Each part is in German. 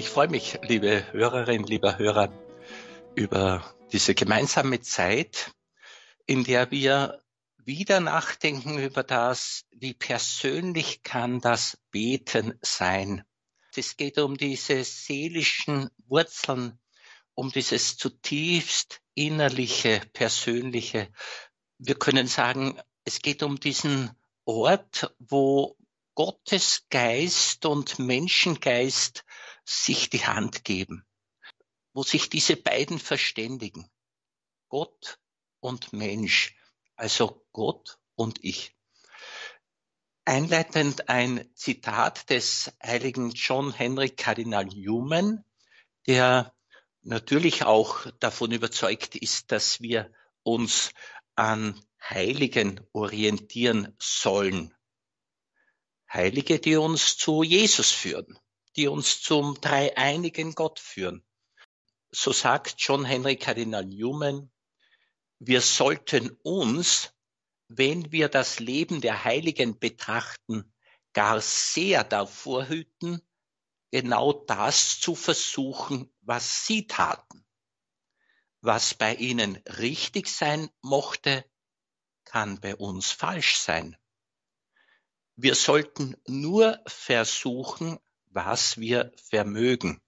ich freue mich, liebe Hörerinnen, lieber Hörer, über diese gemeinsame Zeit, in der wir wieder nachdenken über das, wie persönlich kann das Beten sein. Es geht um diese seelischen Wurzeln, um dieses zutiefst innerliche, persönliche. Wir können sagen, es geht um diesen Ort, wo Gottes Geist und Menschengeist sich die Hand geben, wo sich diese beiden verständigen. Gott und Mensch, also Gott und ich. Einleitend ein Zitat des heiligen John Henry Kardinal Newman, der natürlich auch davon überzeugt ist, dass wir uns an Heiligen orientieren sollen. Heilige, die uns zu Jesus führen, die uns zum dreieinigen Gott führen. So sagt John Henry Kardinal Newman, wir sollten uns, wenn wir das Leben der Heiligen betrachten, gar sehr davor hüten, genau das zu versuchen, was sie taten. Was bei ihnen richtig sein mochte, kann bei uns falsch sein. Wir sollten nur versuchen, was wir vermögen.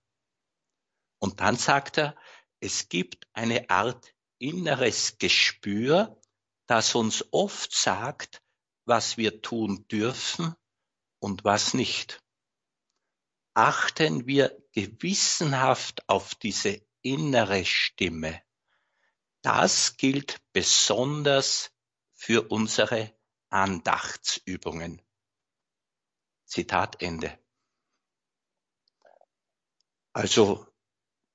Und dann sagt er, es gibt eine Art inneres Gespür, das uns oft sagt, was wir tun dürfen und was nicht. Achten wir gewissenhaft auf diese innere Stimme. Das gilt besonders für unsere Andachtsübungen. Zitat Ende. Also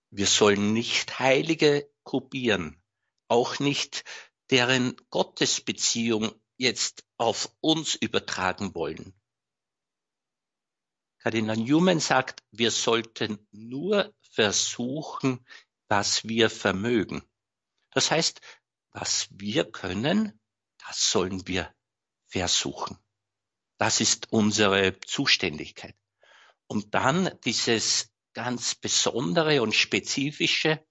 wir sollen nicht Heilige kopieren, auch nicht deren Gottesbeziehung jetzt auf uns übertragen wollen. Kardinal Newman sagt, wir sollten nur versuchen, was wir vermögen. Das heißt, was wir können, das sollen wir versuchen. Das ist unsere Zuständigkeit. Und dann dieses ganz Besondere und Spezifische.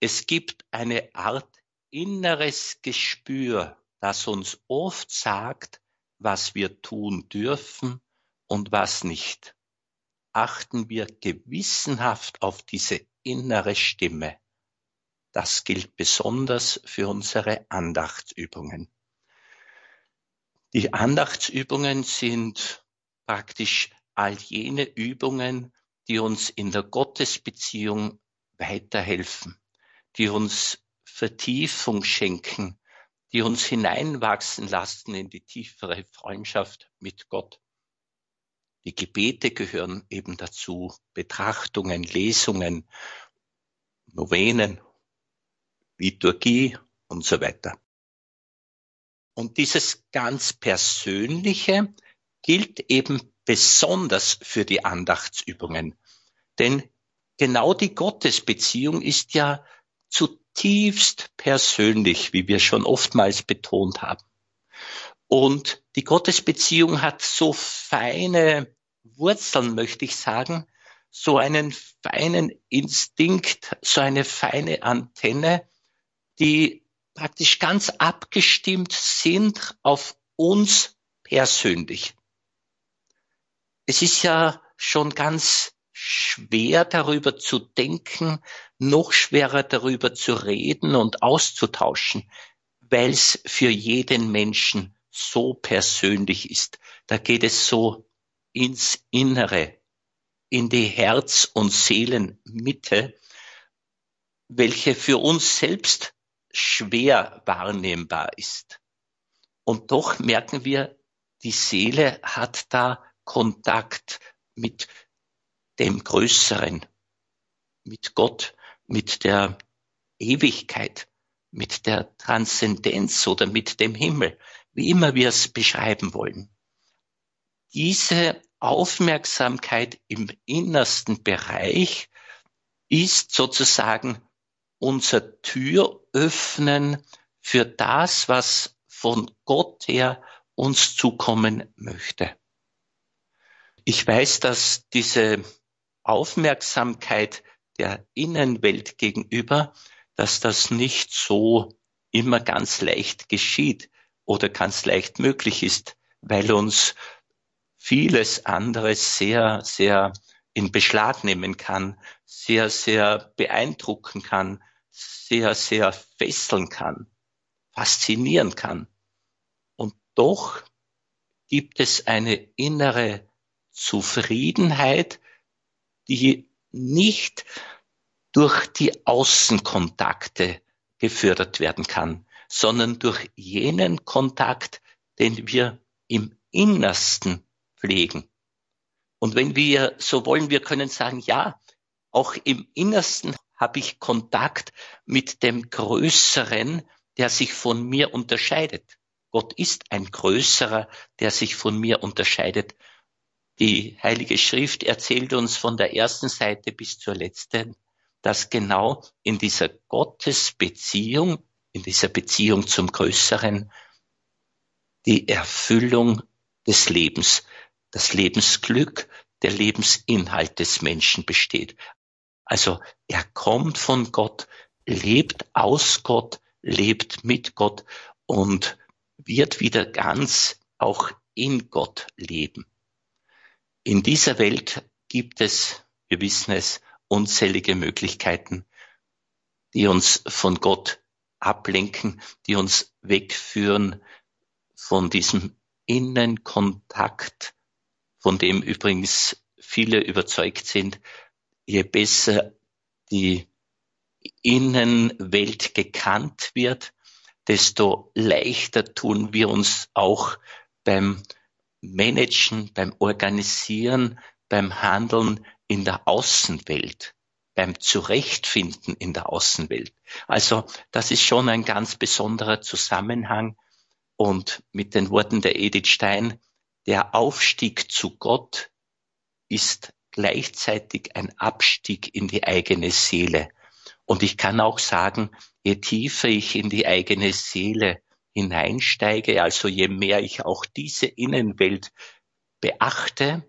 Es gibt eine Art inneres Gespür, das uns oft sagt, was wir tun dürfen und was nicht. Achten wir gewissenhaft auf diese innere Stimme. Das gilt besonders für unsere Andachtsübungen. Die Andachtsübungen sind praktisch all jene Übungen, die uns in der Gottesbeziehung weiterhelfen, die uns Vertiefung schenken, die uns hineinwachsen lassen in die tiefere Freundschaft mit Gott. Die Gebete gehören eben dazu, Betrachtungen, Lesungen, Novenen, Liturgie und so weiter. Und dieses ganz Persönliche gilt eben besonders für die Andachtsübungen. Denn genau die Gottesbeziehung ist ja zutiefst persönlich, wie wir schon oftmals betont haben. Und die Gottesbeziehung hat so feine Wurzeln, möchte ich sagen, so einen feinen Instinkt, so eine feine Antenne, die praktisch ganz abgestimmt sind auf uns persönlich. Es ist ja schon ganz schwer darüber zu denken, noch schwerer darüber zu reden und auszutauschen, weil es für jeden Menschen so persönlich ist. Da geht es so ins Innere, in die Herz- und Seelenmitte, welche für uns selbst schwer wahrnehmbar ist. Und doch merken wir, die Seele hat da Kontakt mit dem Größeren, mit Gott, mit der Ewigkeit, mit der Transzendenz oder mit dem Himmel, wie immer wir es beschreiben wollen. Diese Aufmerksamkeit im innersten Bereich ist sozusagen unser Türöffnen für das, was von Gott her uns zukommen möchte. Ich weiß, dass diese Aufmerksamkeit der Innenwelt gegenüber, dass das nicht so immer ganz leicht geschieht oder ganz leicht möglich ist, weil uns vieles anderes sehr, sehr in Beschlag nehmen kann, sehr, sehr beeindrucken kann, sehr, sehr fesseln kann, faszinieren kann. Und doch gibt es eine innere Zufriedenheit, die nicht durch die Außenkontakte gefördert werden kann, sondern durch jenen Kontakt, den wir im Innersten pflegen. Und wenn wir so wollen, wir können sagen, ja, auch im Innersten habe ich Kontakt mit dem Größeren, der sich von mir unterscheidet. Gott ist ein Größerer, der sich von mir unterscheidet. Die Heilige Schrift erzählt uns von der ersten Seite bis zur letzten, dass genau in dieser Gottesbeziehung, in dieser Beziehung zum Größeren, die Erfüllung des Lebens, das Lebensglück, der Lebensinhalt des Menschen besteht. Also er kommt von Gott, lebt aus Gott, lebt mit Gott und wird wieder ganz auch in Gott leben. In dieser Welt gibt es, wir wissen es, unzählige Möglichkeiten, die uns von Gott ablenken, die uns wegführen von diesem Innenkontakt, von dem übrigens viele überzeugt sind, je besser die Innenwelt gekannt wird, desto leichter tun wir uns auch beim Managen, beim Organisieren, beim Handeln in der Außenwelt, beim Zurechtfinden in der Außenwelt. Also das ist schon ein ganz besonderer Zusammenhang. Und mit den Worten der Edith Stein, der Aufstieg zu Gott ist gleichzeitig ein Abstieg in die eigene Seele. Und ich kann auch sagen, je tiefer ich in die eigene Seele hineinsteige, also je mehr ich auch diese Innenwelt beachte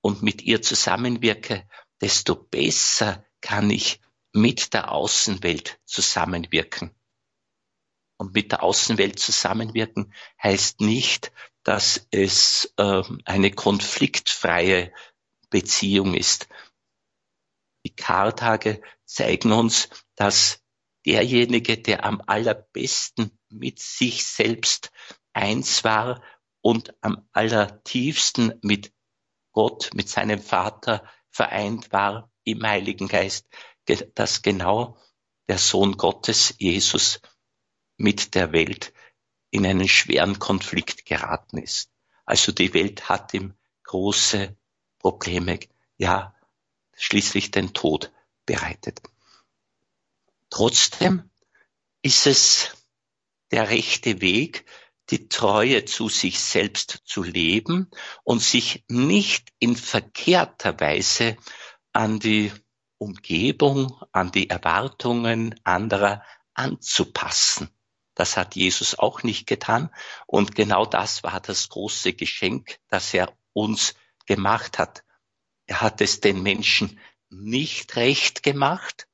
und mit ihr zusammenwirke, desto besser kann ich mit der Außenwelt zusammenwirken. Und mit der Außenwelt zusammenwirken heißt nicht, dass es äh, eine konfliktfreie Beziehung ist. Die Kartage zeigen uns, dass derjenige, der am allerbesten mit sich selbst eins war und am allertiefsten mit Gott, mit seinem Vater vereint war im Heiligen Geist, dass genau der Sohn Gottes, Jesus, mit der Welt in einen schweren Konflikt geraten ist. Also die Welt hat ihm große Probleme, ja, schließlich den Tod bereitet. Trotzdem ist es der rechte Weg, die Treue zu sich selbst zu leben und sich nicht in verkehrter Weise an die Umgebung, an die Erwartungen anderer anzupassen. Das hat Jesus auch nicht getan. Und genau das war das große Geschenk, das er uns gemacht hat. Er hat es den Menschen nicht recht gemacht,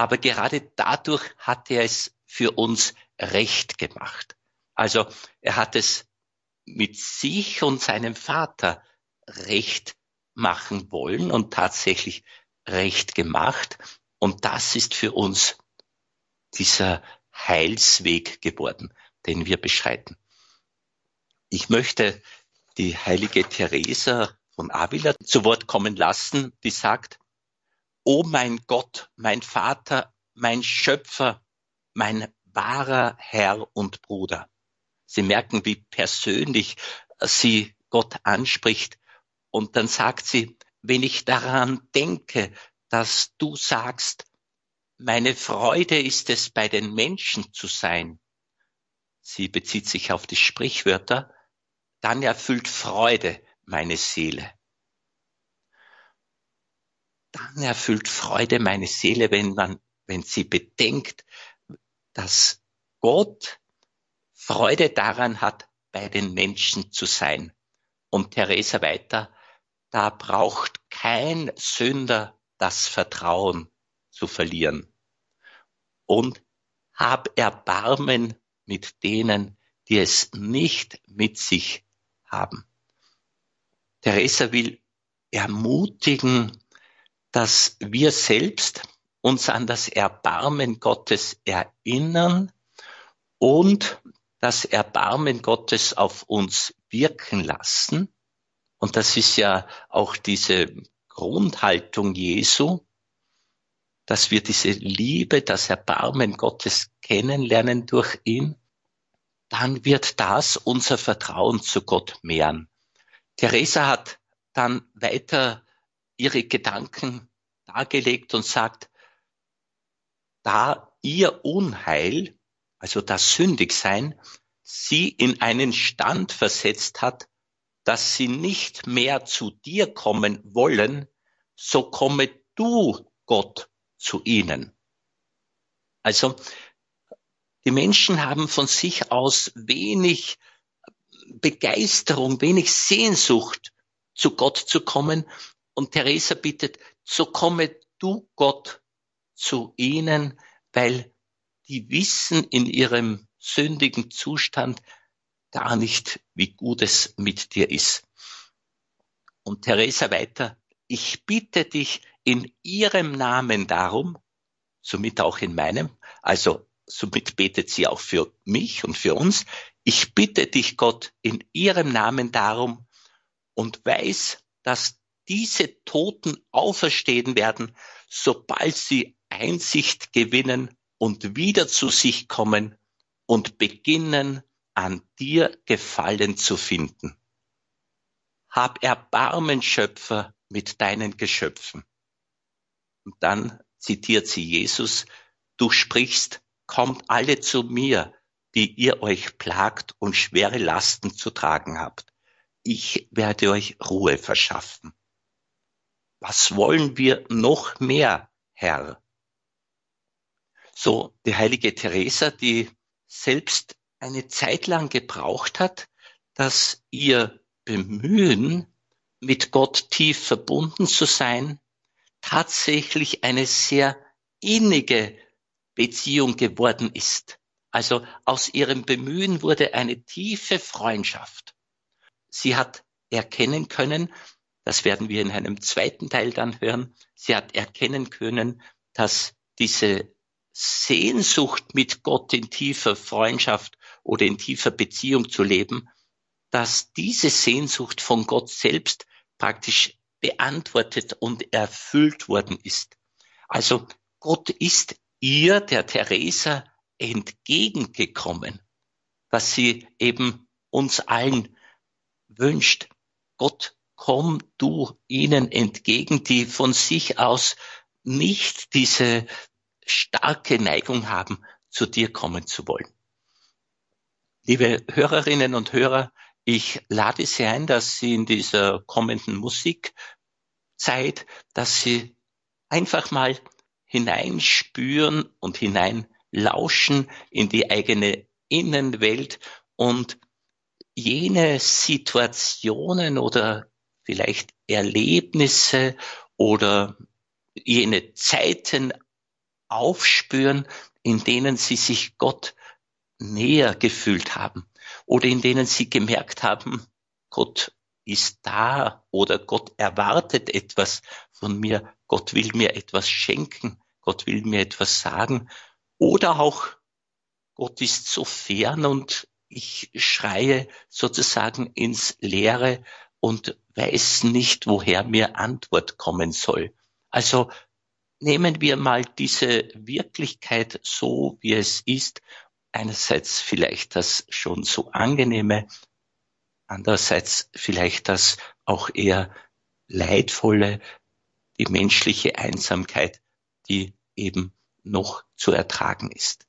aber gerade dadurch hat er es für uns recht gemacht. Also er hat es mit sich und seinem Vater recht machen wollen und tatsächlich recht gemacht. Und das ist für uns dieser Heilsweg geworden, den wir beschreiten. Ich möchte die heilige Theresa von Avila zu Wort kommen lassen, die sagt, O mein Gott, mein Vater, mein Schöpfer, mein wahrer Herr und Bruder. Sie merken, wie persönlich sie Gott anspricht. Und dann sagt sie, wenn ich daran denke, dass du sagst, meine Freude ist es, bei den Menschen zu sein. Sie bezieht sich auf die Sprichwörter, dann erfüllt Freude meine Seele. Dann erfüllt Freude meine Seele, wenn man, wenn sie bedenkt, dass Gott Freude daran hat, bei den Menschen zu sein. Und Theresa weiter, da braucht kein Sünder das Vertrauen zu verlieren. Und hab Erbarmen mit denen, die es nicht mit sich haben. Theresa will ermutigen, dass wir selbst uns an das Erbarmen Gottes erinnern und das Erbarmen Gottes auf uns wirken lassen. Und das ist ja auch diese Grundhaltung Jesu, dass wir diese Liebe, das Erbarmen Gottes kennenlernen durch ihn, dann wird das unser Vertrauen zu Gott mehren. Theresa hat dann weiter ihre Gedanken dargelegt und sagt, da ihr Unheil, also das Sündigsein, sie in einen Stand versetzt hat, dass sie nicht mehr zu dir kommen wollen, so komme du, Gott, zu ihnen. Also die Menschen haben von sich aus wenig Begeisterung, wenig Sehnsucht, zu Gott zu kommen. Und Theresa bittet, so komme du Gott zu ihnen, weil die wissen in ihrem sündigen Zustand gar nicht, wie gut es mit dir ist. Und Theresa weiter, ich bitte dich in ihrem Namen darum, somit auch in meinem, also somit betet sie auch für mich und für uns, ich bitte dich Gott in ihrem Namen darum und weiß, dass diese Toten auferstehen werden, sobald sie Einsicht gewinnen und wieder zu sich kommen und beginnen, an dir Gefallen zu finden. Hab Erbarmen, Schöpfer, mit deinen Geschöpfen. Und dann zitiert sie Jesus, du sprichst, kommt alle zu mir, die ihr euch plagt und schwere Lasten zu tragen habt. Ich werde euch Ruhe verschaffen. Was wollen wir noch mehr, Herr? So die heilige Teresa, die selbst eine Zeit lang gebraucht hat, dass ihr Bemühen, mit Gott tief verbunden zu sein, tatsächlich eine sehr innige Beziehung geworden ist. Also aus ihrem Bemühen wurde eine tiefe Freundschaft. Sie hat erkennen können, das werden wir in einem zweiten Teil dann hören, sie hat erkennen können, dass diese Sehnsucht mit Gott in tiefer Freundschaft oder in tiefer Beziehung zu leben, dass diese Sehnsucht von Gott selbst praktisch beantwortet und erfüllt worden ist. Also Gott ist ihr, der Theresa, entgegengekommen, was sie eben uns allen wünscht. Gott, komm du ihnen entgegen, die von sich aus nicht diese starke Neigung haben, zu dir kommen zu wollen. Liebe Hörerinnen und Hörer, ich lade Sie ein, dass Sie in dieser kommenden Musikzeit, dass Sie einfach mal hineinspüren und hineinlauschen in die eigene Innenwelt und jene Situationen oder vielleicht Erlebnisse oder jene Zeiten aufspüren, in denen sie sich Gott näher gefühlt haben oder in denen sie gemerkt haben, Gott ist da oder Gott erwartet etwas von mir, Gott will mir etwas schenken, Gott will mir etwas sagen oder auch Gott ist so fern und ich schreie sozusagen ins Leere und weiß nicht, woher mir Antwort kommen soll. Also nehmen wir mal diese Wirklichkeit so, wie es ist. Einerseits vielleicht das schon so angenehme, andererseits vielleicht das auch eher leidvolle, die menschliche Einsamkeit, die eben noch zu ertragen ist.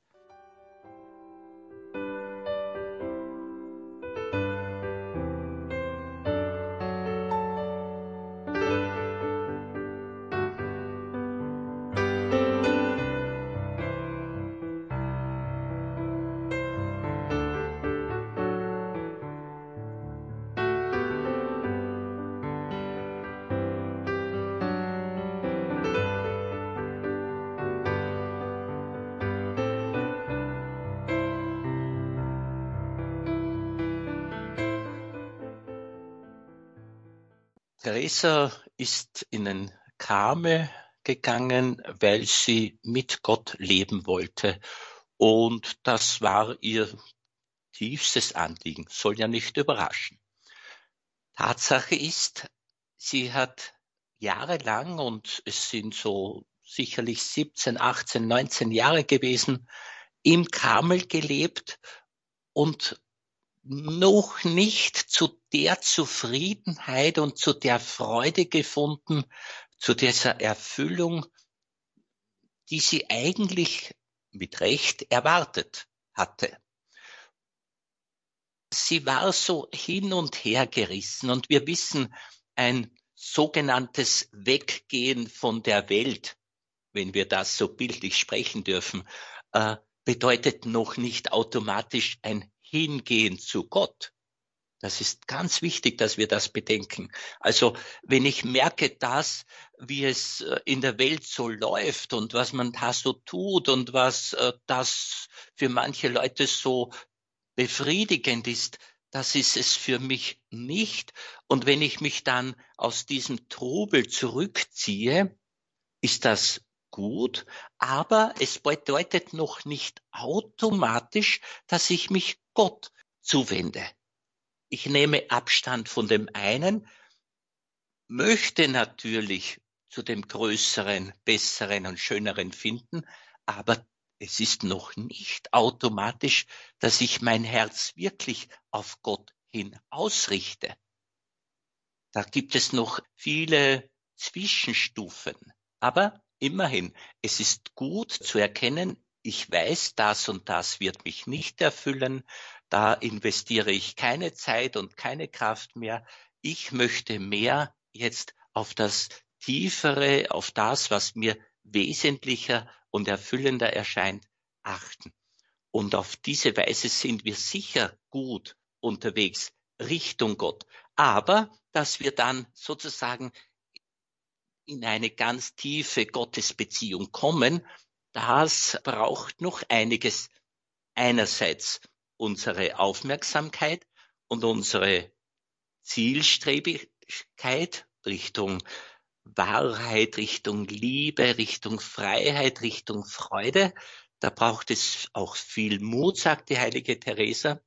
Theresa ist in den Karmel gegangen, weil sie mit Gott leben wollte. Und das war ihr tiefstes Anliegen, soll ja nicht überraschen. Tatsache ist, sie hat jahrelang, und es sind so sicherlich 17, 18, 19 Jahre gewesen, im Karmel gelebt und noch nicht zu der Zufriedenheit und zu der Freude gefunden, zu dieser Erfüllung, die sie eigentlich mit Recht erwartet hatte. Sie war so hin und her gerissen und wir wissen, ein sogenanntes Weggehen von der Welt, wenn wir das so bildlich sprechen dürfen, äh, bedeutet noch nicht automatisch ein Hingehen zu Gott. Das ist ganz wichtig, dass wir das bedenken. Also wenn ich merke, dass, wie es äh, in der Welt so läuft und was man da so tut und was äh, das für manche Leute so befriedigend ist, das ist es für mich nicht. Und wenn ich mich dann aus diesem Trubel zurückziehe, ist das gut, aber es bedeutet noch nicht automatisch, dass ich mich Gott zuwende. Ich nehme Abstand von dem einen, möchte natürlich zu dem größeren, besseren und schöneren finden, aber es ist noch nicht automatisch, dass ich mein Herz wirklich auf Gott hin ausrichte. Da gibt es noch viele Zwischenstufen. Aber immerhin, es ist gut zu erkennen, ich weiß, das und das wird mich nicht erfüllen, da investiere ich keine Zeit und keine Kraft mehr. Ich möchte mehr jetzt auf das Tiefere, auf das, was mir wesentlicher und erfüllender erscheint, achten. Und auf diese Weise sind wir sicher gut unterwegs Richtung Gott. Aber dass wir dann sozusagen in eine ganz tiefe Gottesbeziehung kommen, das braucht noch einiges. Einerseits unsere Aufmerksamkeit und unsere Zielstrebigkeit Richtung Wahrheit, Richtung Liebe, Richtung Freiheit, Richtung Freude. Da braucht es auch viel Mut, sagt die heilige Teresa.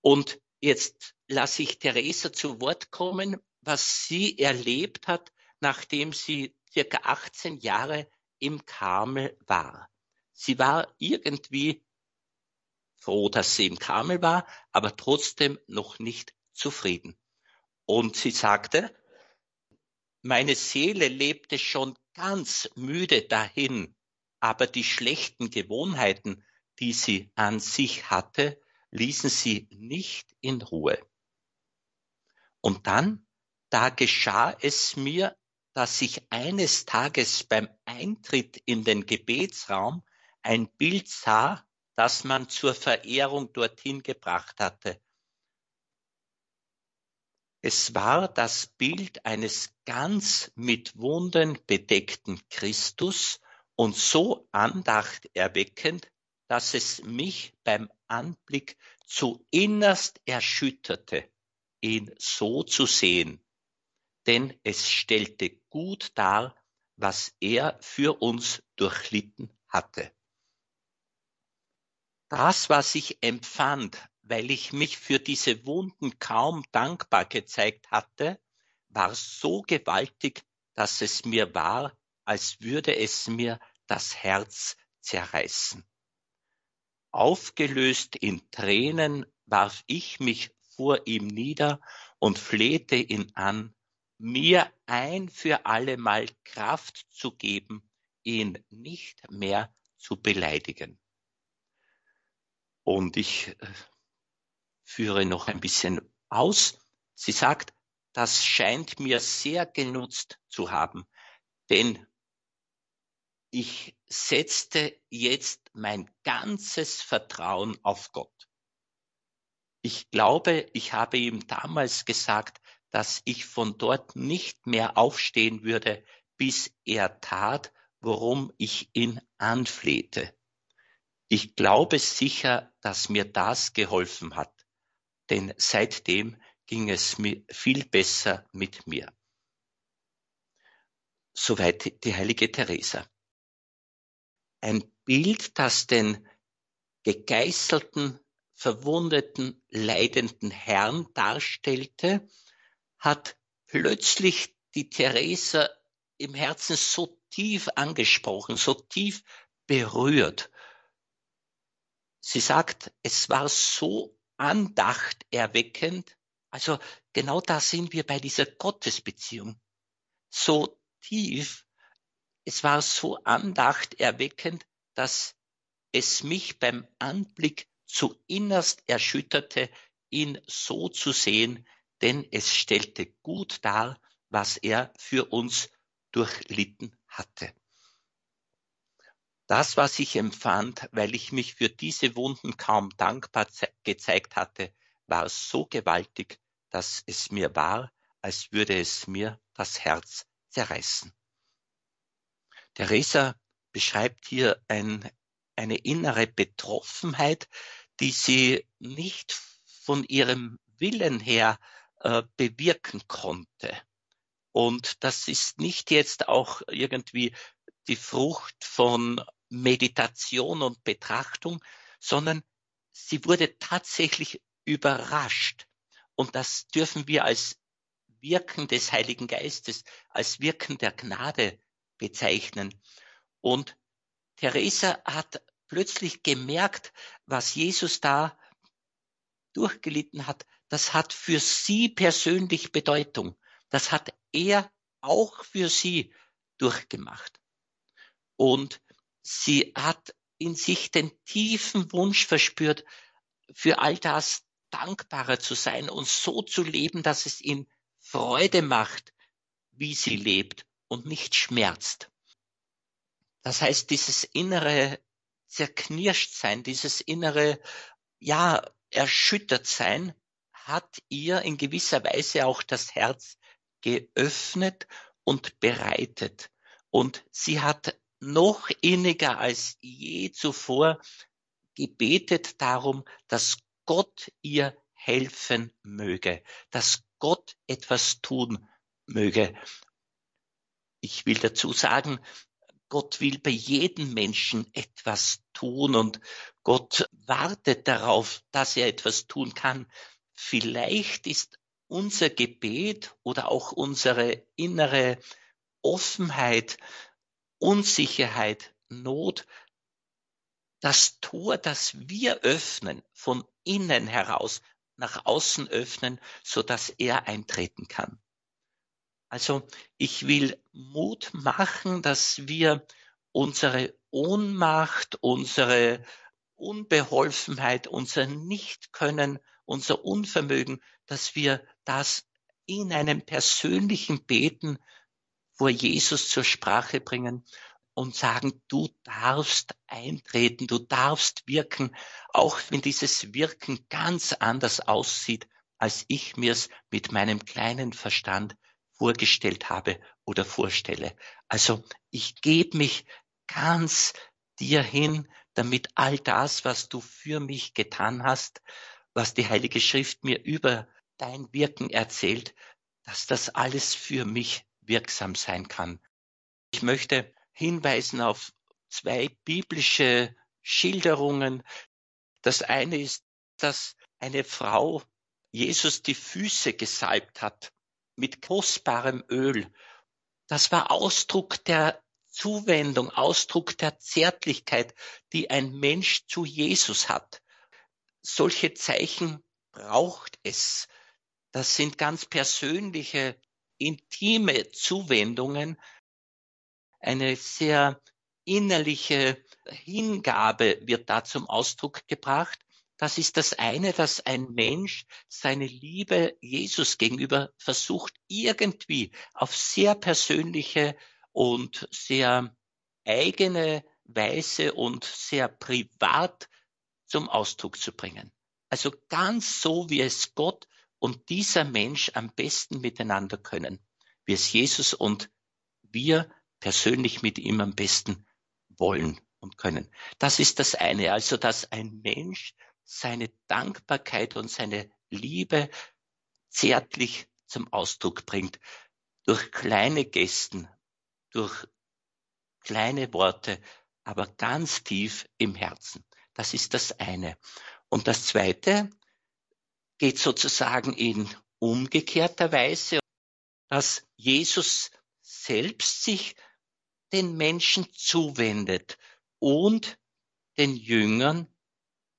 Und jetzt lasse ich Teresa zu Wort kommen, was sie erlebt hat, nachdem sie circa 18 Jahre im Karmel war. Sie war irgendwie froh, dass sie im Karmel war, aber trotzdem noch nicht zufrieden. Und sie sagte, meine Seele lebte schon ganz müde dahin, aber die schlechten Gewohnheiten, die sie an sich hatte, ließen sie nicht in Ruhe. Und dann, da geschah es mir, dass ich eines Tages beim Eintritt in den Gebetsraum ein Bild sah, das man zur Verehrung dorthin gebracht hatte. Es war das Bild eines ganz mit Wunden bedeckten Christus und so andachterweckend, dass es mich beim Anblick zu innerst erschütterte, ihn so zu sehen denn es stellte gut dar, was er für uns durchlitten hatte. Das, was ich empfand, weil ich mich für diese Wunden kaum dankbar gezeigt hatte, war so gewaltig, dass es mir war, als würde es mir das Herz zerreißen. Aufgelöst in Tränen warf ich mich vor ihm nieder und flehte ihn an, mir ein für allemal Kraft zu geben, ihn nicht mehr zu beleidigen. Und ich äh, führe noch ein bisschen aus. Sie sagt, das scheint mir sehr genutzt zu haben, denn ich setzte jetzt mein ganzes Vertrauen auf Gott. Ich glaube, ich habe ihm damals gesagt, dass ich von dort nicht mehr aufstehen würde, bis er tat, worum ich ihn anflehte. Ich glaube sicher, dass mir das geholfen hat, denn seitdem ging es mir viel besser mit mir. Soweit die heilige Teresa. Ein Bild, das den gegeißelten, verwundeten, leidenden Herrn darstellte, hat plötzlich die Teresa im Herzen so tief angesprochen, so tief berührt. Sie sagt, es war so andachterweckend, also genau da sind wir bei dieser Gottesbeziehung. So tief, es war so andachterweckend, dass es mich beim Anblick zu innerst erschütterte, ihn so zu sehen, denn es stellte gut dar, was er für uns durchlitten hatte. Das, was ich empfand, weil ich mich für diese Wunden kaum dankbar gezeigt hatte, war so gewaltig, dass es mir war, als würde es mir das Herz zerreißen. Theresa beschreibt hier ein, eine innere Betroffenheit, die sie nicht von ihrem Willen her äh, bewirken konnte. Und das ist nicht jetzt auch irgendwie die Frucht von Meditation und Betrachtung, sondern sie wurde tatsächlich überrascht. Und das dürfen wir als Wirken des Heiligen Geistes, als Wirken der Gnade bezeichnen. Und Theresa hat plötzlich gemerkt, was Jesus da durchgelitten hat, das hat für sie persönlich Bedeutung. Das hat er auch für sie durchgemacht. Und sie hat in sich den tiefen Wunsch verspürt, für all das dankbarer zu sein und so zu leben, dass es ihn Freude macht, wie sie lebt und nicht schmerzt. Das heißt, dieses innere Zerknirschtsein, dieses innere, ja, erschüttert sein, hat ihr in gewisser Weise auch das Herz geöffnet und bereitet. Und sie hat noch inniger als je zuvor gebetet darum, dass Gott ihr helfen möge, dass Gott etwas tun möge. Ich will dazu sagen, Gott will bei jedem Menschen etwas tun und Gott wartet darauf, dass er etwas tun kann. Vielleicht ist unser Gebet oder auch unsere innere Offenheit, Unsicherheit, Not, das Tor, das wir öffnen, von innen heraus nach außen öffnen, so dass er eintreten kann. Also ich will Mut machen, dass wir unsere Ohnmacht, unsere Unbeholfenheit, unser Nichtkönnen, unser Unvermögen, dass wir das in einem persönlichen Beten vor Jesus zur Sprache bringen und sagen, du darfst eintreten, du darfst wirken, auch wenn dieses Wirken ganz anders aussieht, als ich mir's mit meinem kleinen Verstand vorgestellt habe oder vorstelle. Also ich gebe mich ganz dir hin, damit all das, was du für mich getan hast, was die Heilige Schrift mir über dein Wirken erzählt, dass das alles für mich wirksam sein kann. Ich möchte hinweisen auf zwei biblische Schilderungen. Das eine ist, dass eine Frau Jesus die Füße gesalbt hat mit kostbarem Öl. Das war Ausdruck der Zuwendung, Ausdruck der Zärtlichkeit, die ein Mensch zu Jesus hat. Solche Zeichen braucht es. Das sind ganz persönliche, intime Zuwendungen, eine sehr innerliche Hingabe wird da zum Ausdruck gebracht. Das ist das eine, dass ein Mensch seine Liebe Jesus gegenüber versucht, irgendwie auf sehr persönliche und sehr eigene Weise und sehr privat zum Ausdruck zu bringen. Also ganz so, wie es Gott und dieser Mensch am besten miteinander können, wie es Jesus und wir persönlich mit ihm am besten wollen und können. Das ist das eine, also dass ein Mensch seine Dankbarkeit und seine Liebe zärtlich zum Ausdruck bringt. Durch kleine Gesten, durch kleine Worte, aber ganz tief im Herzen. Das ist das eine. Und das zweite geht sozusagen in umgekehrter Weise, dass Jesus selbst sich den Menschen zuwendet und den Jüngern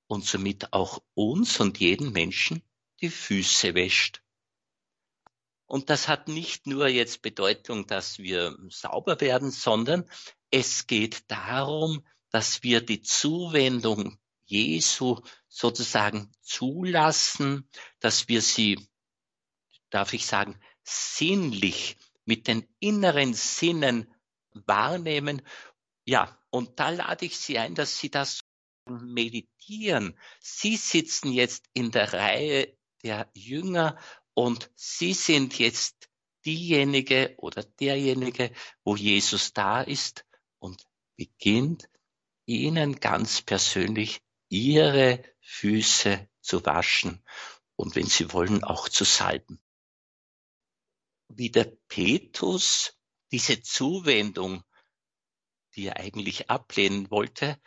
und somit auch uns und jeden Menschen die Füße wäscht. Und das hat nicht nur jetzt Bedeutung, dass wir sauber werden, sondern es geht darum, dass wir die Zuwendung Jesu sozusagen zulassen, dass wir sie, darf ich sagen, sinnlich mit den inneren Sinnen wahrnehmen. Ja, und da lade ich Sie ein, dass Sie das meditieren. Sie sitzen jetzt in der Reihe der Jünger und Sie sind jetzt diejenige oder derjenige, wo Jesus da ist und beginnt Ihnen ganz persönlich Ihre Füße zu waschen und wenn Sie wollen auch zu salben. Wie der Petrus diese Zuwendung, die er eigentlich ablehnen wollte,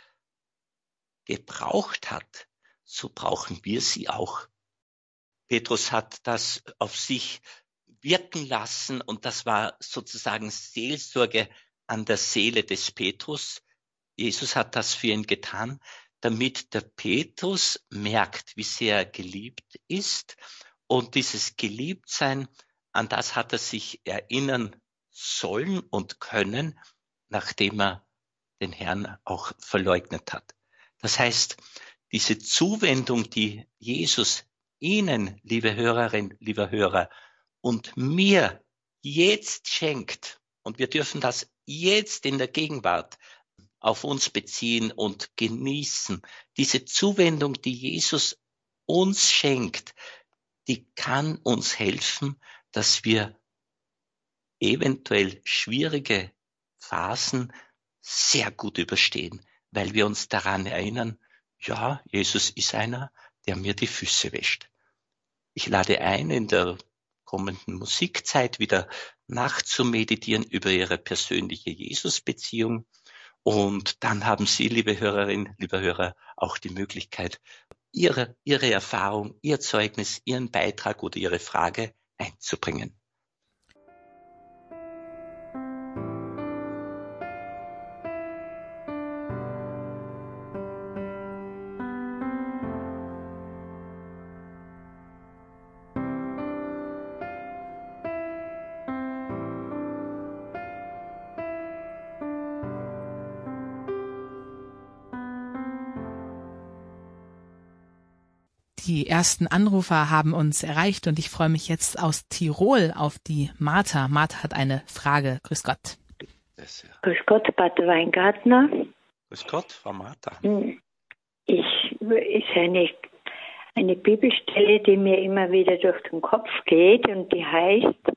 gebraucht hat, so brauchen wir sie auch. Petrus hat das auf sich wirken lassen und das war sozusagen Seelsorge an der Seele des Petrus. Jesus hat das für ihn getan, damit der Petrus merkt, wie sehr er geliebt ist und dieses Geliebtsein, an das hat er sich erinnern sollen und können, nachdem er den Herrn auch verleugnet hat. Das heißt, diese Zuwendung, die Jesus Ihnen, liebe Hörerin, lieber Hörer, und mir jetzt schenkt, und wir dürfen das jetzt in der Gegenwart auf uns beziehen und genießen, diese Zuwendung, die Jesus uns schenkt, die kann uns helfen, dass wir eventuell schwierige Phasen sehr gut überstehen weil wir uns daran erinnern, ja, Jesus ist einer, der mir die Füße wäscht. Ich lade ein, in der kommenden Musikzeit wieder nachzumeditieren über Ihre persönliche Jesus-Beziehung. Und dann haben Sie, liebe Hörerinnen, lieber Hörer, auch die Möglichkeit, Ihre, Ihre Erfahrung, Ihr Zeugnis, Ihren Beitrag oder Ihre Frage einzubringen. Ersten Anrufer haben uns erreicht und ich freue mich jetzt aus Tirol auf die Martha. Martha hat eine Frage. Grüß Gott. Grüß Gott, Pater Weingartner. Grüß Gott, Frau Martha. Hm. Ich ist eine, eine Bibelstelle, die mir immer wieder durch den Kopf geht und die heißt,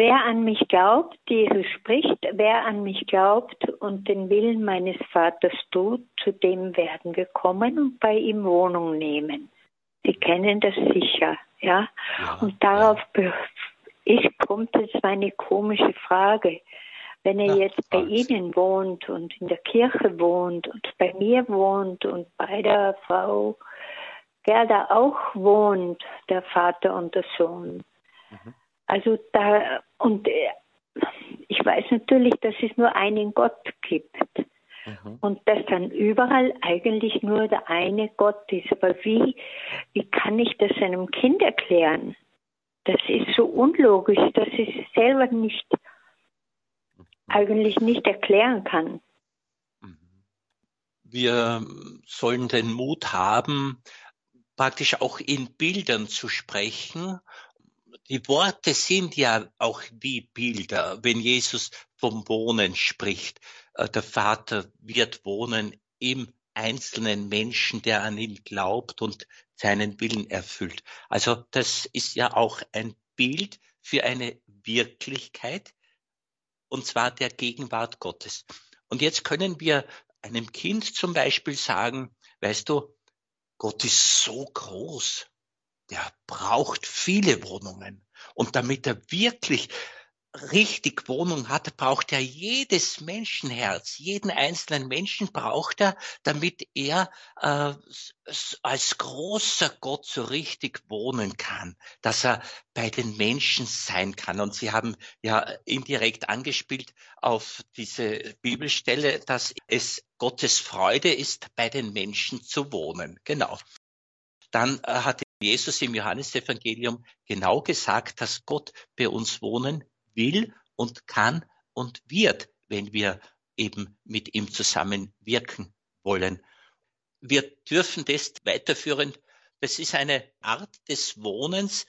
Wer an mich glaubt, Jesus spricht, wer an mich glaubt und den Willen meines Vaters tut, zu dem werden wir kommen und bei ihm Wohnung nehmen. Sie kennen das sicher, ja. ja und darauf ist, kommt jetzt meine komische Frage. Wenn er ja, jetzt bei Ihnen wohnt und in der Kirche wohnt und bei mir wohnt und bei der Frau Gerda auch wohnt, der Vater und der Sohn. Mhm. Also da, und äh, ich weiß natürlich, dass es nur einen Gott gibt. Mhm. Und dass dann überall eigentlich nur der eine Gott ist. Aber wie, wie kann ich das einem Kind erklären? Das ist so unlogisch, dass ich es selber nicht, eigentlich nicht erklären kann. Wir sollen den Mut haben, praktisch auch in Bildern zu sprechen. Die Worte sind ja auch wie Bilder, wenn Jesus vom Wohnen spricht. Äh, der Vater wird wohnen im einzelnen Menschen, der an ihn glaubt und seinen Willen erfüllt. Also das ist ja auch ein Bild für eine Wirklichkeit, und zwar der Gegenwart Gottes. Und jetzt können wir einem Kind zum Beispiel sagen, weißt du, Gott ist so groß, der braucht viele Wohnungen. Und damit er wirklich richtig Wohnung hat, braucht er jedes Menschenherz, jeden einzelnen Menschen braucht er, damit er äh, als großer Gott so richtig wohnen kann, dass er bei den Menschen sein kann. Und Sie haben ja indirekt angespielt auf diese Bibelstelle, dass es Gottes Freude ist, bei den Menschen zu wohnen. Genau. Dann äh, hat Jesus im Johannesevangelium genau gesagt, dass Gott bei uns wohnen will und kann und wird, wenn wir eben mit ihm zusammenwirken wollen. Wir dürfen das weiterführen. Das ist eine Art des Wohnens,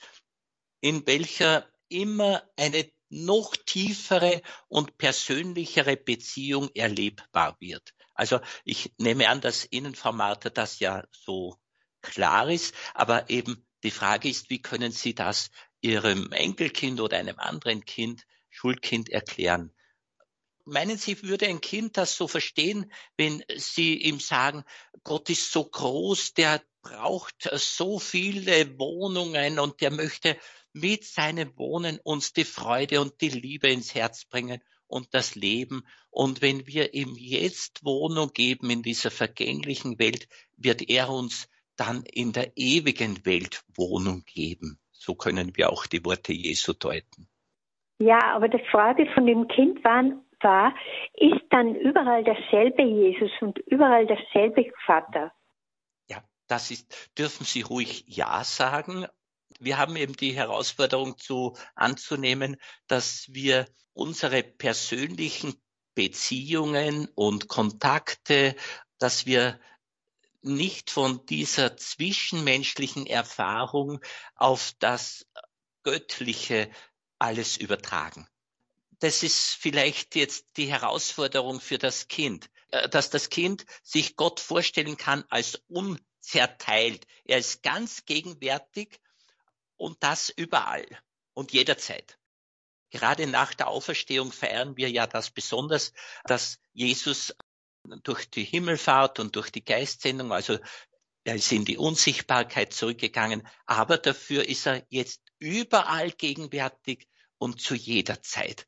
in welcher immer eine noch tiefere und persönlichere Beziehung erlebbar wird. Also ich nehme an, dass Ihnen, Frau Martha, das ja so klar ist, aber eben die Frage ist, wie können Sie das Ihrem Enkelkind oder einem anderen Kind, Schulkind erklären? Meinen Sie, würde ein Kind das so verstehen, wenn Sie ihm sagen, Gott ist so groß, der braucht so viele Wohnungen und der möchte mit seinem Wohnen uns die Freude und die Liebe ins Herz bringen und das Leben. Und wenn wir ihm jetzt Wohnung geben in dieser vergänglichen Welt, wird er uns dann in der ewigen Welt Wohnung geben. So können wir auch die Worte Jesu deuten. Ja, aber die Frage von dem Kind war, war ist dann überall derselbe Jesus und überall derselbe Vater? Ja, das ist, dürfen Sie ruhig Ja sagen. Wir haben eben die Herausforderung zu anzunehmen, dass wir unsere persönlichen Beziehungen und Kontakte, dass wir nicht von dieser zwischenmenschlichen Erfahrung auf das Göttliche alles übertragen. Das ist vielleicht jetzt die Herausforderung für das Kind, äh, dass das Kind sich Gott vorstellen kann als unzerteilt. Er ist ganz gegenwärtig und das überall und jederzeit. Gerade nach der Auferstehung feiern wir ja das besonders, dass Jesus durch die Himmelfahrt und durch die Geistsendung, also er ist in die Unsichtbarkeit zurückgegangen, aber dafür ist er jetzt überall gegenwärtig und zu jeder Zeit.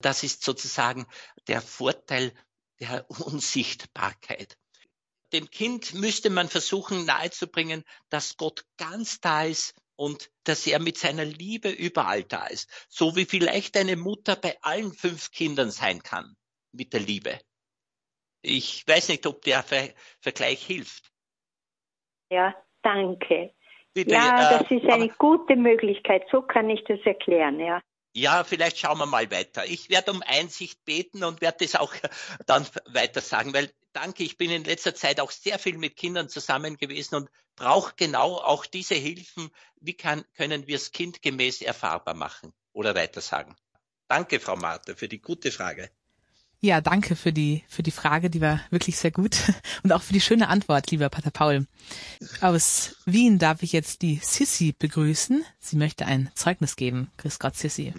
Das ist sozusagen der Vorteil der Unsichtbarkeit. Dem Kind müsste man versuchen nahezubringen, dass Gott ganz da ist und dass er mit seiner Liebe überall da ist. So wie vielleicht eine Mutter bei allen fünf Kindern sein kann mit der Liebe. Ich weiß nicht, ob der Ver Vergleich hilft. Ja, danke. Bitte, ja, das äh, ist eine gute Möglichkeit. So kann ich das erklären, ja. Ja, vielleicht schauen wir mal weiter. Ich werde um Einsicht beten und werde das auch dann weiter sagen, weil danke, ich bin in letzter Zeit auch sehr viel mit Kindern zusammen gewesen und brauche genau auch diese Hilfen. Wie kann, können wir es kindgemäß erfahrbar machen oder weiter sagen? Danke, Frau Martha, für die gute Frage. Ja, danke für die, für die Frage, die war wirklich sehr gut. Und auch für die schöne Antwort, lieber Pater Paul. Aus Wien darf ich jetzt die Sissi begrüßen. Sie möchte ein Zeugnis geben. Grüß Gott, Sissi.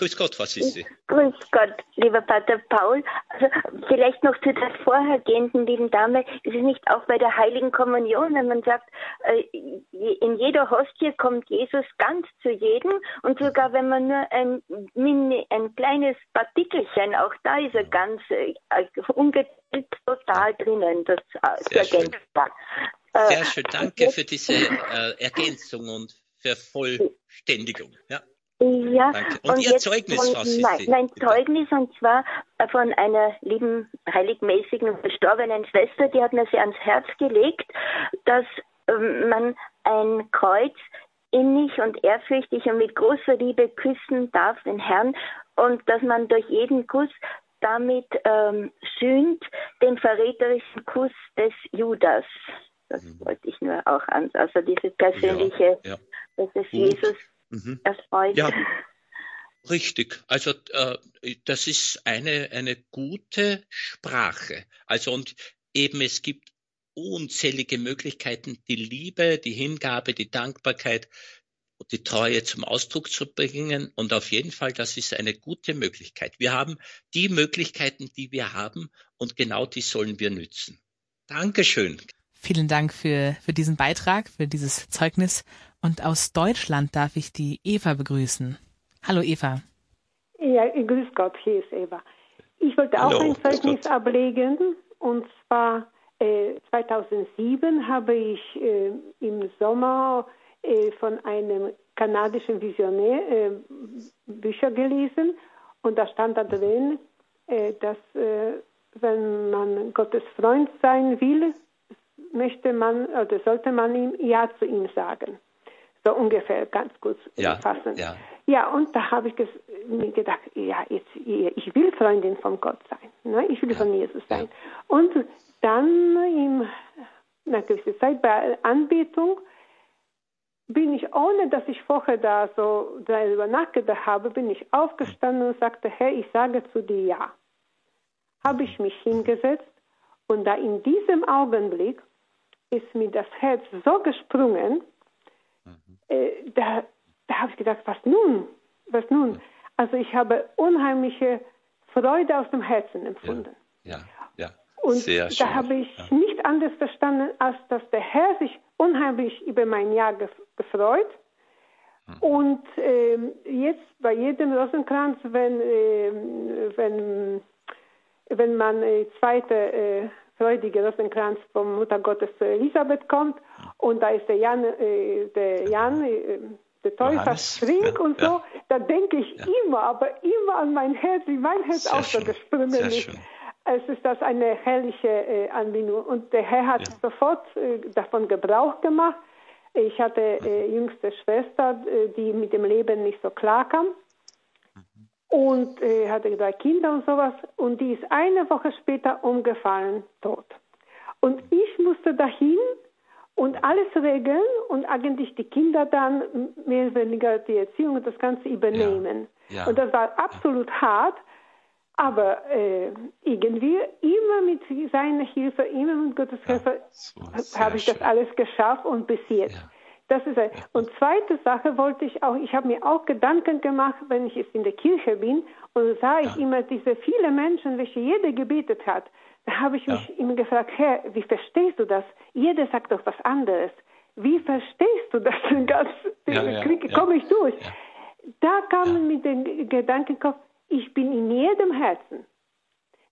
Grüß Gott, was ist sie? Grüß Gott, lieber Pater Paul. Also vielleicht noch zu der vorhergehenden lieben Dame. Ist es nicht auch bei der Heiligen Kommunion, wenn man sagt, äh, in jeder Hostie kommt Jesus ganz zu jedem und sogar wenn man nur ein, Mini, ein kleines Partikelchen, auch da ist er ganz äh, ungeteilt total drinnen. Das äh, Sehr schön. Sehr schön, danke für diese äh, Ergänzung und Vervollständigung. Ja. Ja, Danke. Und, und Ihr jetzt, Zeugnis, Frau Sissi, Mein, mein Zeugnis, und zwar von einer lieben, heiligmäßigen, verstorbenen Schwester, die hat mir sehr ans Herz gelegt, dass ähm, man ein Kreuz innig und ehrfürchtig und mit großer Liebe küssen darf, den Herrn, und dass man durch jeden Kuss damit ähm, sühnt den verräterischen Kuss des Judas. Das mhm. wollte ich nur auch an, also diese persönliche, ja, ja. dass es Gut. Jesus Mhm. erfreut. Ja, richtig. Also äh, das ist eine, eine gute Sprache. Also und eben es gibt unzählige Möglichkeiten, die Liebe, die Hingabe, die Dankbarkeit und die Treue zum Ausdruck zu bringen. Und auf jeden Fall, das ist eine gute Möglichkeit. Wir haben die Möglichkeiten, die wir haben, und genau die sollen wir nützen. Dankeschön. Vielen Dank für, für diesen Beitrag, für dieses Zeugnis. Und aus Deutschland darf ich die Eva begrüßen. Hallo Eva. Ja, grüß Gott, hier ist Eva. Ich wollte auch ein Zeugnis ablegen und zwar äh, 2007 habe ich äh, im Sommer äh, von einem kanadischen Visionär äh, Bücher gelesen und da stand da drin, äh, dass äh, wenn man Gottes Freund sein will, möchte man oder sollte man ihm Ja zu ihm sagen. So ungefähr ganz gut ja, fassen. Ja. ja, und da habe ich mir gedacht, ja, jetzt, ich will Freundin von Gott sein. Ne? Ich will ja, von Jesus sein. Ja. Und dann in einer gewissen Zeit bei Anbetung bin ich, ohne dass ich vorher da so darüber nachgedacht habe, bin ich aufgestanden und sagte, Herr, ich sage zu dir Ja. Habe ich mich hingesetzt und da in diesem Augenblick ist mir das Herz so gesprungen. Äh, da, da habe ich gedacht, was nun? Was nun? Also ich habe unheimliche Freude aus dem Herzen empfunden. Ja, ja. ja. Und Sehr da schön. habe ich ja. nicht anders verstanden, als dass der Herr sich unheimlich über mein Jahr gefreut. Mhm. Und ähm, jetzt bei jedem Rosenkranz, wenn, äh, wenn, wenn man äh, zweite äh, freudige Rosenkranz vom Mutter Gottes zu Elisabeth kommt und da ist der Jan, äh, der Jan, äh, der Täufer springt ja, und so, ja. da denke ich ja. immer, aber immer an mein Herz, wie mein Herz Sehr auch so gesprungen ist. Schön. Es ist das eine herrliche äh, Anbindung und der Herr hat sofort äh, davon Gebrauch gemacht. Ich hatte äh, jüngste Schwester, äh, die mit dem Leben nicht so klar kam und äh, hatte drei Kinder und sowas und die ist eine Woche später umgefallen, tot. Und ich musste dahin und alles regeln und eigentlich die Kinder dann mehr oder weniger die Erziehung und das Ganze übernehmen. Ja, ja, und das war absolut ja. hart, aber äh, irgendwie immer mit seiner Hilfe, immer mit Gottes Hilfe so, habe ich das alles geschafft und bis jetzt. Das ist ein. Und zweite Sache wollte ich auch, ich habe mir auch Gedanken gemacht, wenn ich jetzt in der Kirche bin und sah ich ja. immer diese viele Menschen, welche jeder gebetet hat. Da habe ich mich ja. immer gefragt, Herr, wie verstehst du das? Jeder sagt doch was anderes. Wie verstehst du das? Ganz, ja, ja, Krieg, komme ich durch. Da kam mit dem Gedankenkopf, ich bin in jedem Herzen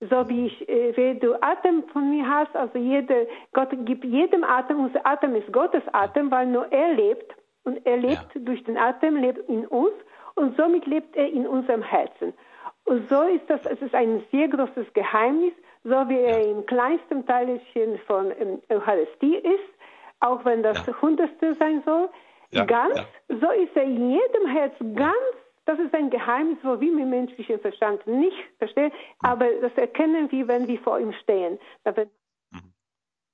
so wie ich, äh, wie du Atem von mir hast, also jede, Gott gibt jedem Atem, unser Atem ist Gottes Atem, weil nur er lebt und er lebt ja. durch den Atem, lebt in uns und somit lebt er in unserem Herzen. Und so ist das, es ist ein sehr großes Geheimnis, so wie er im kleinsten Teilchen von ähm, Eucharistie ist, auch wenn das ja. Hundertstel sein soll, ja. ganz, so ist er in jedem Herz ganz das ist ein Geheimnis, wo wir mit menschlichem Verstand nicht verstehen, aber das erkennen wir, wenn wir vor ihm stehen. Mhm.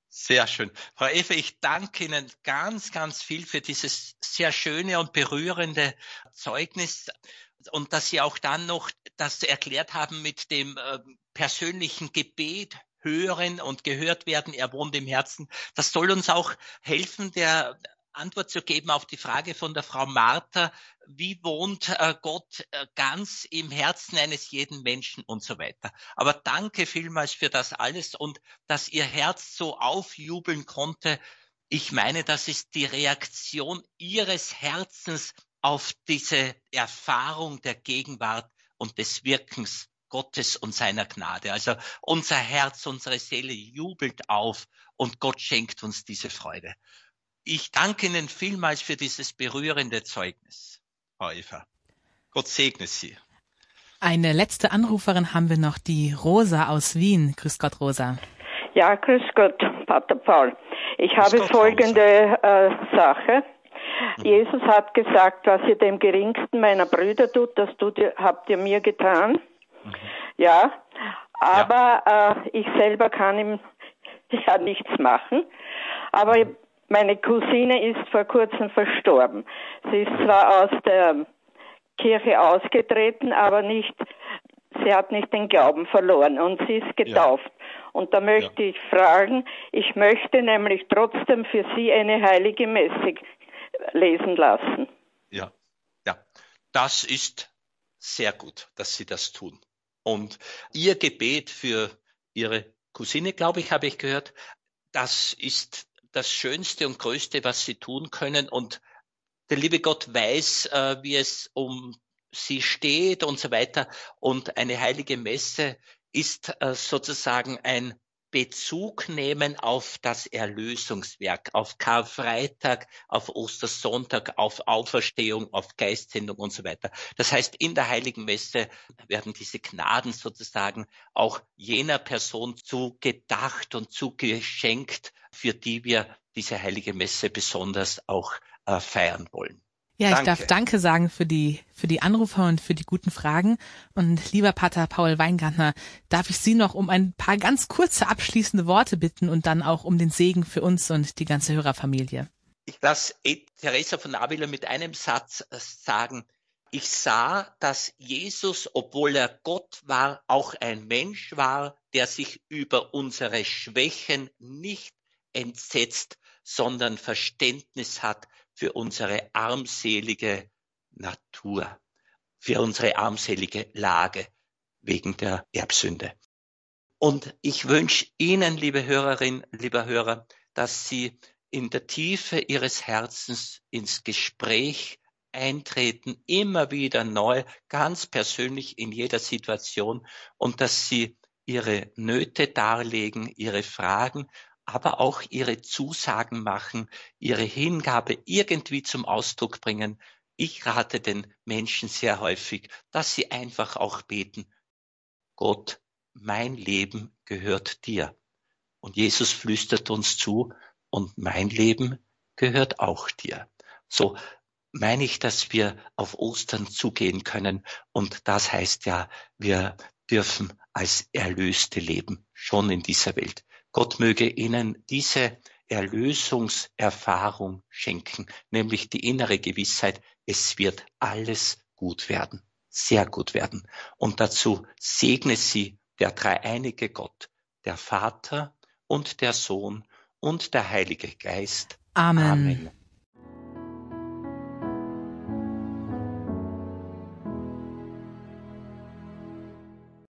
Sehr schön. Frau Eva, ich danke Ihnen ganz, ganz viel für dieses sehr schöne und berührende Zeugnis und dass Sie auch dann noch das erklärt haben mit dem äh, persönlichen Gebet hören und gehört werden. Er wohnt im Herzen. Das soll uns auch helfen, der Antwort zu geben auf die Frage von der Frau Martha, wie wohnt äh, Gott äh, ganz im Herzen eines jeden Menschen und so weiter. Aber danke vielmals für das alles und dass Ihr Herz so aufjubeln konnte. Ich meine, das ist die Reaktion Ihres Herzens auf diese Erfahrung der Gegenwart und des Wirkens Gottes und seiner Gnade. Also unser Herz, unsere Seele jubelt auf und Gott schenkt uns diese Freude. Ich danke Ihnen vielmals für dieses berührende Zeugnis, Frau Eva. Gott segne Sie. Eine letzte Anruferin haben wir noch, die Rosa aus Wien. Grüß Gott, Rosa. Ja, grüß Gott, Pater Paul. Ich grüß habe Gott, folgende äh, Sache. Mhm. Jesus hat gesagt, was ihr dem geringsten meiner Brüder tut, das tut ihr, habt ihr mir getan. Mhm. Ja, aber ja. Äh, ich selber kann ihm ja nichts machen. Aber mhm. Meine Cousine ist vor kurzem verstorben. Sie ist zwar aus der Kirche ausgetreten, aber nicht, sie hat nicht den Glauben verloren und sie ist getauft. Ja. Und da möchte ja. ich fragen, ich möchte nämlich trotzdem für sie eine heilige Messe lesen lassen. Ja, ja, das ist sehr gut, dass Sie das tun. Und Ihr Gebet für Ihre Cousine, glaube ich, habe ich gehört, das ist das Schönste und Größte, was sie tun können. Und der liebe Gott weiß, äh, wie es um sie steht und so weiter. Und eine heilige Messe ist äh, sozusagen ein Bezug nehmen auf das Erlösungswerk, auf Karfreitag, auf Ostersonntag, auf Auferstehung, auf Geistsendung und so weiter. Das heißt, in der Heiligen Messe werden diese Gnaden sozusagen auch jener Person zugedacht und zugeschenkt, für die wir diese Heilige Messe besonders auch äh, feiern wollen. Ja, danke. ich darf Danke sagen für die, für die Anrufe und für die guten Fragen. Und lieber Pater Paul Weingartner, darf ich Sie noch um ein paar ganz kurze abschließende Worte bitten und dann auch um den Segen für uns und die ganze Hörerfamilie. Ich lasse Teresa von Avila mit einem Satz äh, sagen. Ich sah, dass Jesus, obwohl er Gott war, auch ein Mensch war, der sich über unsere Schwächen nicht entsetzt, sondern Verständnis hat für unsere armselige Natur, für unsere armselige Lage wegen der Erbsünde. Und ich wünsche Ihnen, liebe Hörerinnen, lieber Hörer, dass Sie in der Tiefe Ihres Herzens ins Gespräch eintreten, immer wieder neu, ganz persönlich in jeder Situation und dass Sie Ihre Nöte darlegen, Ihre Fragen aber auch ihre Zusagen machen, ihre Hingabe irgendwie zum Ausdruck bringen. Ich rate den Menschen sehr häufig, dass sie einfach auch beten, Gott, mein Leben gehört dir. Und Jesus flüstert uns zu, und mein Leben gehört auch dir. So meine ich, dass wir auf Ostern zugehen können. Und das heißt ja, wir dürfen als Erlöste leben, schon in dieser Welt. Gott möge Ihnen diese Erlösungserfahrung schenken, nämlich die innere Gewissheit, es wird alles gut werden, sehr gut werden. Und dazu segne Sie der dreieinige Gott, der Vater und der Sohn und der Heilige Geist. Amen. Amen.